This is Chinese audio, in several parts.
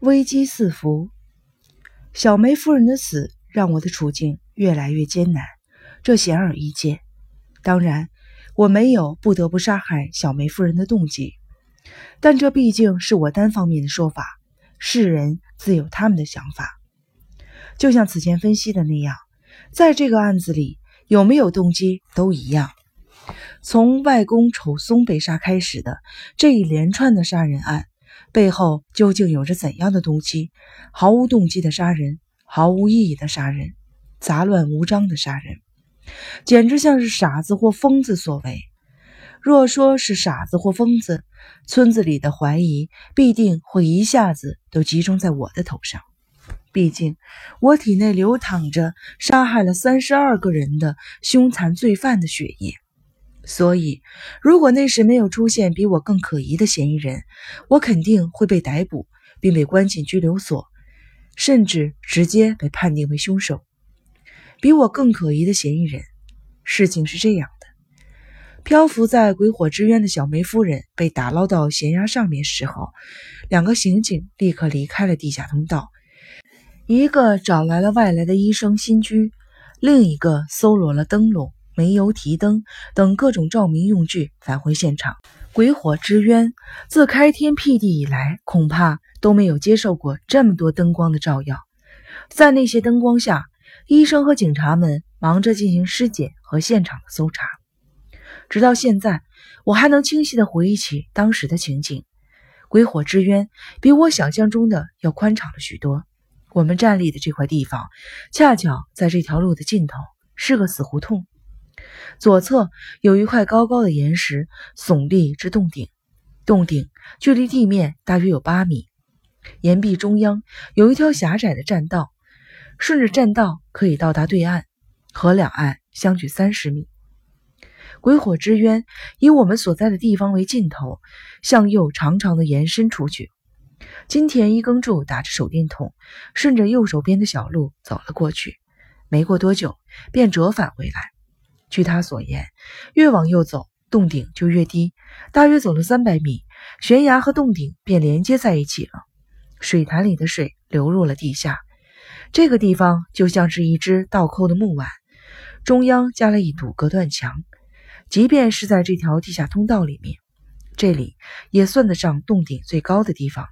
危机四伏。小梅夫人的死让我的处境越来越艰难，这显而易见。当然，我没有不得不杀害小梅夫人的动机，但这毕竟是我单方面的说法，世人自有他们的想法。就像此前分析的那样，在这个案子里，有没有动机都一样。从外公丑松被杀开始的这一连串的杀人案。背后究竟有着怎样的动机？毫无动机的杀人，毫无意义的杀人，杂乱无章的杀人，简直像是傻子或疯子所为。若说是傻子或疯子，村子里的怀疑必定会一下子都集中在我的头上。毕竟，我体内流淌着杀害了三十二个人的凶残罪犯的血液。所以，如果那时没有出现比我更可疑的嫌疑人，我肯定会被逮捕，并被关进拘留所，甚至直接被判定为凶手。比我更可疑的嫌疑人，事情是这样的：漂浮在鬼火之渊的小梅夫人被打捞到悬崖上面时候，两个刑警立刻离开了地下通道，一个找来了外来的医生新居，另一个搜罗了灯笼。煤油提灯等各种照明用具返回现场。鬼火之渊自开天辟地以来，恐怕都没有接受过这么多灯光的照耀。在那些灯光下，医生和警察们忙着进行尸检和现场的搜查。直到现在，我还能清晰地回忆起当时的情景。鬼火之渊比我想象中的要宽敞了许多。我们站立的这块地方，恰巧在这条路的尽头，是个死胡同。左侧有一块高高的岩石耸立至洞顶，洞顶距离地面大约有八米。岩壁中央有一条狭窄的栈道，顺着栈道可以到达对岸，河两岸相距三十米。鬼火之渊以我们所在的地方为尽头，向右长长的延伸出去。金田一耕助打着手电筒，顺着右手边的小路走了过去，没过多久便折返回来。据他所言，越往右走，洞顶就越低。大约走了三百米，悬崖和洞顶便连接在一起了。水潭里的水流入了地下。这个地方就像是一只倒扣的木碗，中央加了一堵隔断墙。即便是在这条地下通道里面，这里也算得上洞顶最高的地方了。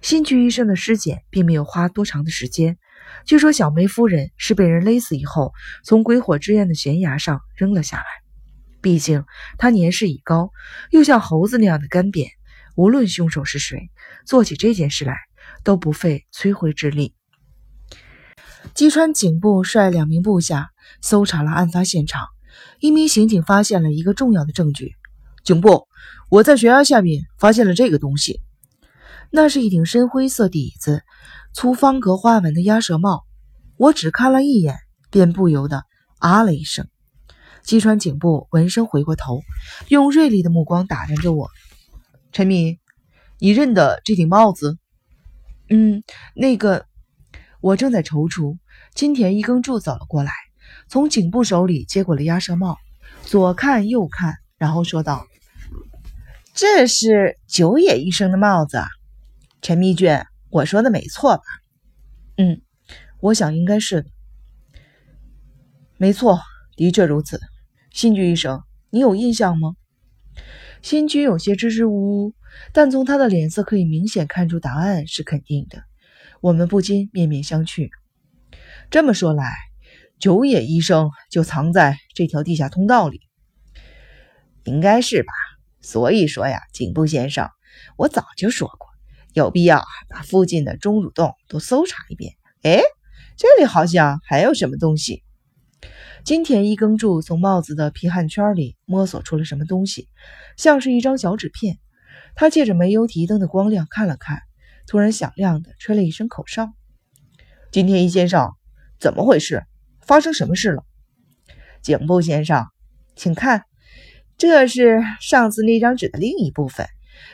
新居医生的尸检并没有花多长的时间。据说小梅夫人是被人勒死以后，从鬼火之焰的悬崖上扔了下来。毕竟她年事已高，又像猴子那样的干瘪，无论凶手是谁，做起这件事来都不费吹灰之力。吉川警部率两名部下搜查了案发现场，一名刑警发现了一个重要的证据。警部，我在悬崖下面发现了这个东西，那是一顶深灰色底子。粗方格花纹的鸭舌帽，我只看了一眼，便不由得啊了一声。吉川警部闻声回过头，用锐利的目光打量着我。陈敏，你认得这顶帽子？嗯，那个……我正在踌躇，金田一耕助走了过来，从警部手里接过了鸭舌帽，左看右看，然后说道：“这是九野医生的帽子，陈密卷。”我说的没错吧？嗯，我想应该是。没错，的确如此。新居医生，你有印象吗？新居有些支支吾吾，但从他的脸色可以明显看出答案是肯定的。我们不禁面面相觑。这么说来，九野医生就藏在这条地下通道里，应该是吧？所以说呀，警部先生，我早就说过。有必要把附近的钟乳洞都搜查一遍。哎，这里好像还有什么东西。金田一耕助从帽子的皮汗圈里摸索出了什么东西，像是一张小纸片。他借着煤油提灯的光亮看了看，突然响亮的吹了一声口哨。金田一先生，怎么回事？发生什么事了？警部先生，请看，这是上次那张纸的另一部分。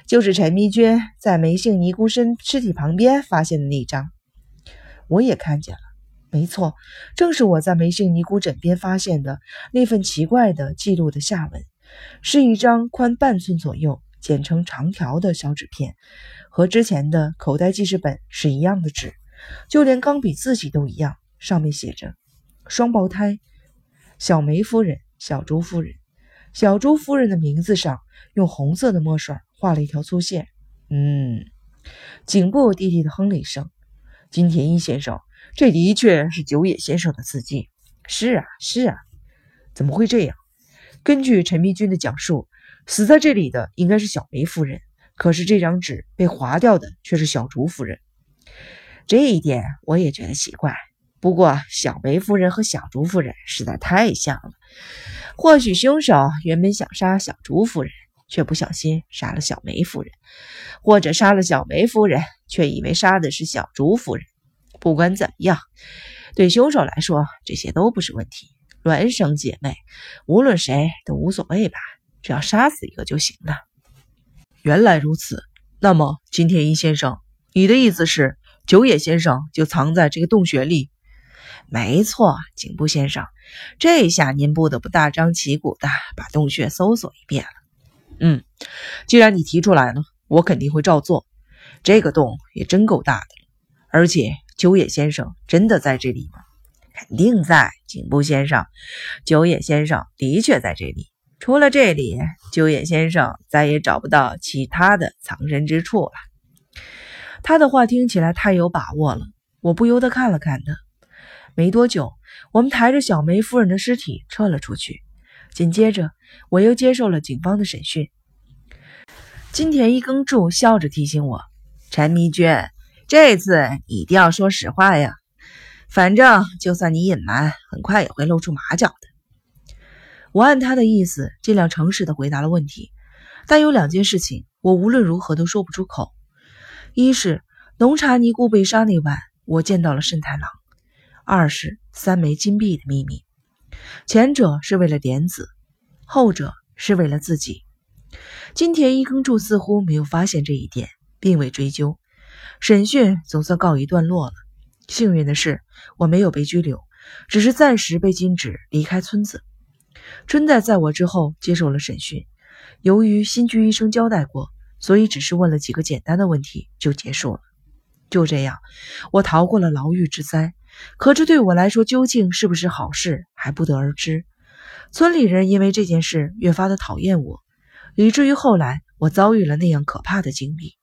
就是陈密娟在梅姓尼姑身尸体旁边发现的那张，我也看见了。没错，正是我在梅姓尼姑枕边发现的那份奇怪的记录的下文，是一张宽半寸左右、剪成长条的小纸片，和之前的口袋记事本是一样的纸，就连钢笔字迹都一样，上面写着“双胞胎小梅夫人、小朱夫人”。小朱夫人的名字上用红色的墨水画了一条粗线。嗯，颈部低低的哼了一声。金田一先生，这的确是九野先生的字迹。是啊，是啊，怎么会这样？根据陈密君的讲述，死在这里的应该是小梅夫人，可是这张纸被划掉的却是小竹夫人。这一点我也觉得奇怪。不过小梅夫人和小竹夫人实在太像了，或许凶手原本想杀小竹夫人，却不小心杀了小梅夫人，或者杀了小梅夫人。却以为杀的是小竹夫人。不管怎么样，对凶手来说，这些都不是问题。孪生姐妹，无论谁都无所谓吧，只要杀死一个就行了。原来如此，那么金田一先生，你的意思是九野先生就藏在这个洞穴里？没错，警部先生，这下您不得不大张旗鼓的把洞穴搜索一遍了。嗯，既然你提出来了，我肯定会照做。这个洞也真够大的，而且九野先生真的在这里吗？肯定在，警部先生，九野先生的确在这里。除了这里，九野先生再也找不到其他的藏身之处了。他的话听起来太有把握了，我不由得看了看他。没多久，我们抬着小梅夫人的尸体撤了出去，紧接着我又接受了警方的审讯。金田一耕助笑着提醒我。陈迷君，这次一定要说实话呀！反正就算你隐瞒，很快也会露出马脚的。我按他的意思，尽量诚实的回答了问题。但有两件事情，我无论如何都说不出口：一是浓茶尼姑被杀那晚，我见到了慎太郎；二是三枚金币的秘密。前者是为了莲子，后者是为了自己。金田一耕助似乎没有发现这一点。并未追究，审讯总算告一段落了。幸运的是，我没有被拘留，只是暂时被禁止离开村子。春代在我之后接受了审讯，由于新居医生交代过，所以只是问了几个简单的问题就结束了。就这样，我逃过了牢狱之灾。可这对我来说究竟是不是好事，还不得而知。村里人因为这件事越发的讨厌我，以至于后来我遭遇了那样可怕的经历。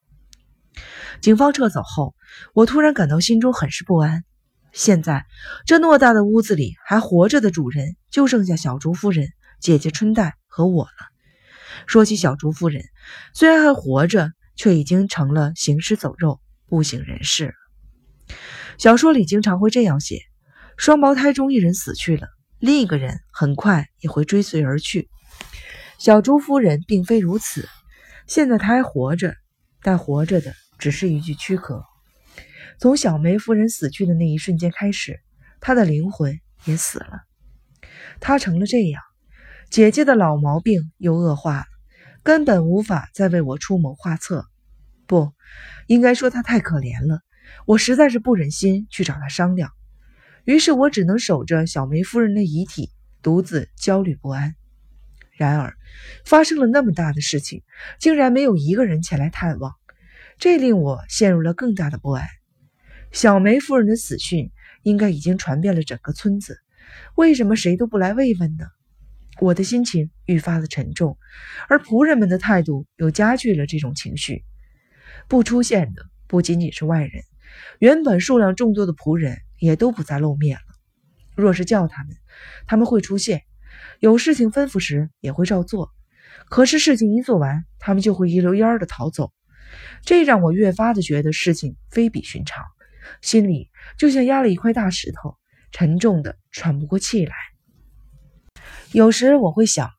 警方撤走后，我突然感到心中很是不安。现在，这偌大的屋子里还活着的主人就剩下小竹夫人、姐姐春代和我了。说起小竹夫人，虽然还活着，却已经成了行尸走肉，不省人事。小说里经常会这样写：双胞胎中一人死去了，另一个人很快也会追随而去。小竹夫人并非如此，现在她还活着，但活着的。只是一具躯壳。从小梅夫人死去的那一瞬间开始，她的灵魂也死了。她成了这样，姐姐的老毛病又恶化了，根本无法再为我出谋划策。不应该说她太可怜了，我实在是不忍心去找他商量。于是我只能守着小梅夫人的遗体，独自焦虑不安。然而，发生了那么大的事情，竟然没有一个人前来探望。这令我陷入了更大的不安。小梅夫人的死讯应该已经传遍了整个村子，为什么谁都不来慰问呢？我的心情愈发的沉重，而仆人们的态度又加剧了这种情绪。不出现的不仅仅是外人，原本数量众多的仆人也都不再露面了。若是叫他们，他们会出现；有事情吩咐时也会照做。可是事情一做完，他们就会一溜烟儿的逃走。这让我越发的觉得事情非比寻常，心里就像压了一块大石头，沉重的喘不过气来。有时我会想，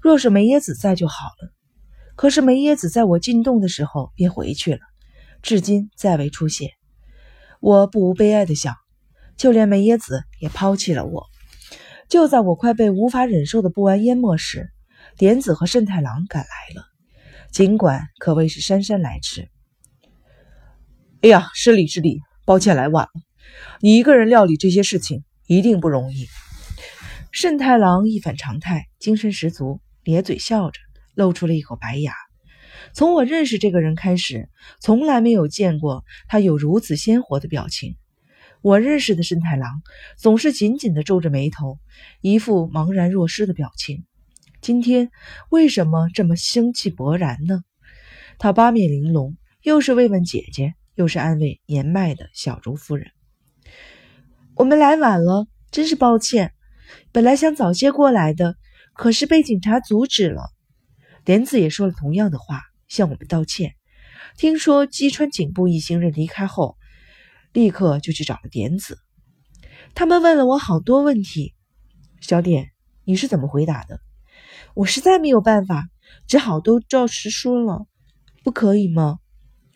若是梅耶子在就好了。可是梅耶子在我进洞的时候便回去了，至今再未出现。我不无悲哀的想，就连梅耶子也抛弃了我。就在我快被无法忍受的不安淹没时，莲子和慎太郎赶来了。尽管可谓是姗姗来迟。哎呀，失礼失礼，抱歉来晚了。你一个人料理这些事情一定不容易。慎太郎一反常态，精神十足，咧嘴笑着，露出了一口白牙。从我认识这个人开始，从来没有见过他有如此鲜活的表情。我认识的慎太郎总是紧紧地皱着眉头，一副茫然若失的表情。今天为什么这么生气勃然呢？他八面玲珑，又是慰问姐姐，又是安慰年迈的小竹夫人。我们来晚了，真是抱歉。本来想早些过来的，可是被警察阻止了。莲子也说了同样的话，向我们道歉。听说基川警部一行人离开后，立刻就去找了点子。他们问了我好多问题。小点，你是怎么回答的？我实在没有办法，只好都照实说了。不可以吗？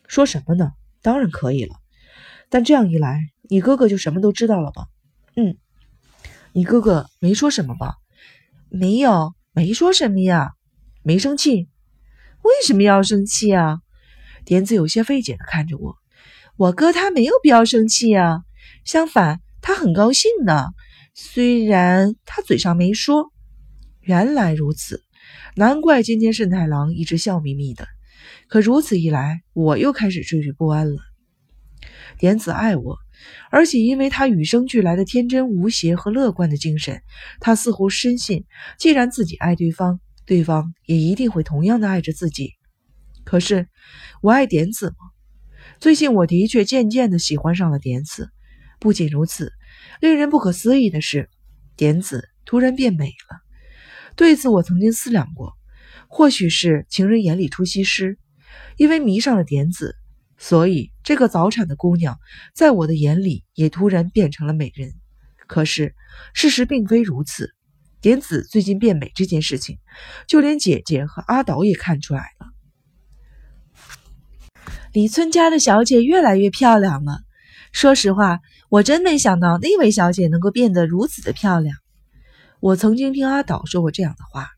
说什么呢？当然可以了。但这样一来，你哥哥就什么都知道了吧？嗯。你哥哥没说什么吧？没有，没说什么呀。没生气？为什么要生气啊？点子有些费解的看着我。我哥他没有必要生气啊，相反，他很高兴呢。虽然他嘴上没说。原来如此，难怪今天慎太郎一直笑眯眯的。可如此一来，我又开始惴惴不安了。点子爱我。而且，因为他与生俱来的天真无邪和乐观的精神，他似乎深信，既然自己爱对方，对方也一定会同样的爱着自己。可是，我爱点子吗？最近，我的确渐渐的喜欢上了点子。不仅如此，令人不可思议的是，点子突然变美了。对此，我曾经思量过，或许是情人眼里出西施，因为迷上了点子。所以，这个早产的姑娘在我的眼里也突然变成了美人。可是，事实并非如此。点子最近变美这件事情，就连姐姐和阿岛也看出来了。李村家的小姐越来越漂亮了。说实话，我真没想到那位小姐能够变得如此的漂亮。我曾经听阿岛说过这样的话。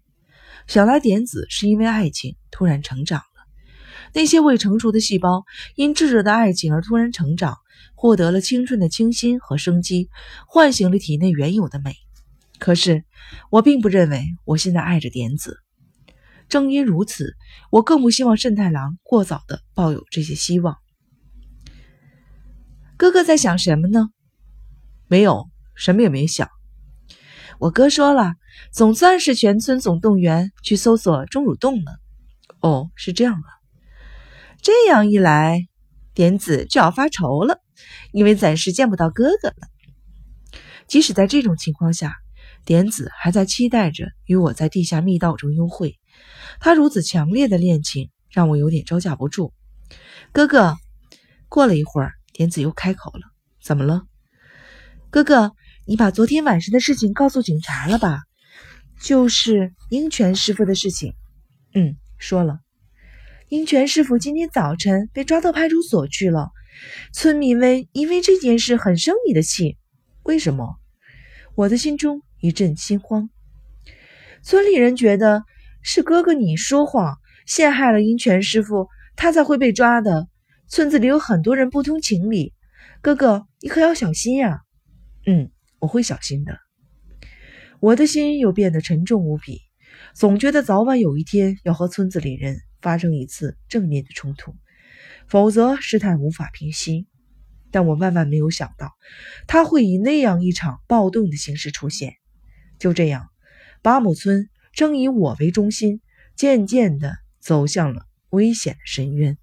想来，点子是因为爱情突然成长了。那些未成熟的细胞因炙热的爱情而突然成长，获得了青春的清新和生机，唤醒了体内原有的美。可是，我并不认为我现在爱着点子。正因如此，我更不希望慎太郎过早的抱有这些希望。哥哥在想什么呢？没有什么也没想。我哥说了，总算是全村总动员去搜索钟乳洞了。哦，是这样啊。这样一来，点子就要发愁了，因为暂时见不到哥哥了。即使在这种情况下，点子还在期待着与我在地下密道中幽会。他如此强烈的恋情，让我有点招架不住。哥哥，过了一会儿，点子又开口了：“怎么了？哥哥，你把昨天晚上的事情告诉警察了吧？就是鹰泉师傅的事情。”“嗯，说了。”鹰泉师傅今天早晨被抓到派出所去了。村民们因为这件事很生你的气。为什么？我的心中一阵心慌。村里人觉得是哥哥你说谎，陷害了鹰泉师傅，他才会被抓的。村子里有很多人不通情理，哥哥你可要小心呀。嗯，我会小心的。我的心又变得沉重无比，总觉得早晚有一天要和村子里人。发生一次正面的冲突，否则事态无法平息。但我万万没有想到，他会以那样一场暴动的形式出现。就这样，巴姆村正以我为中心，渐渐地走向了危险的深渊。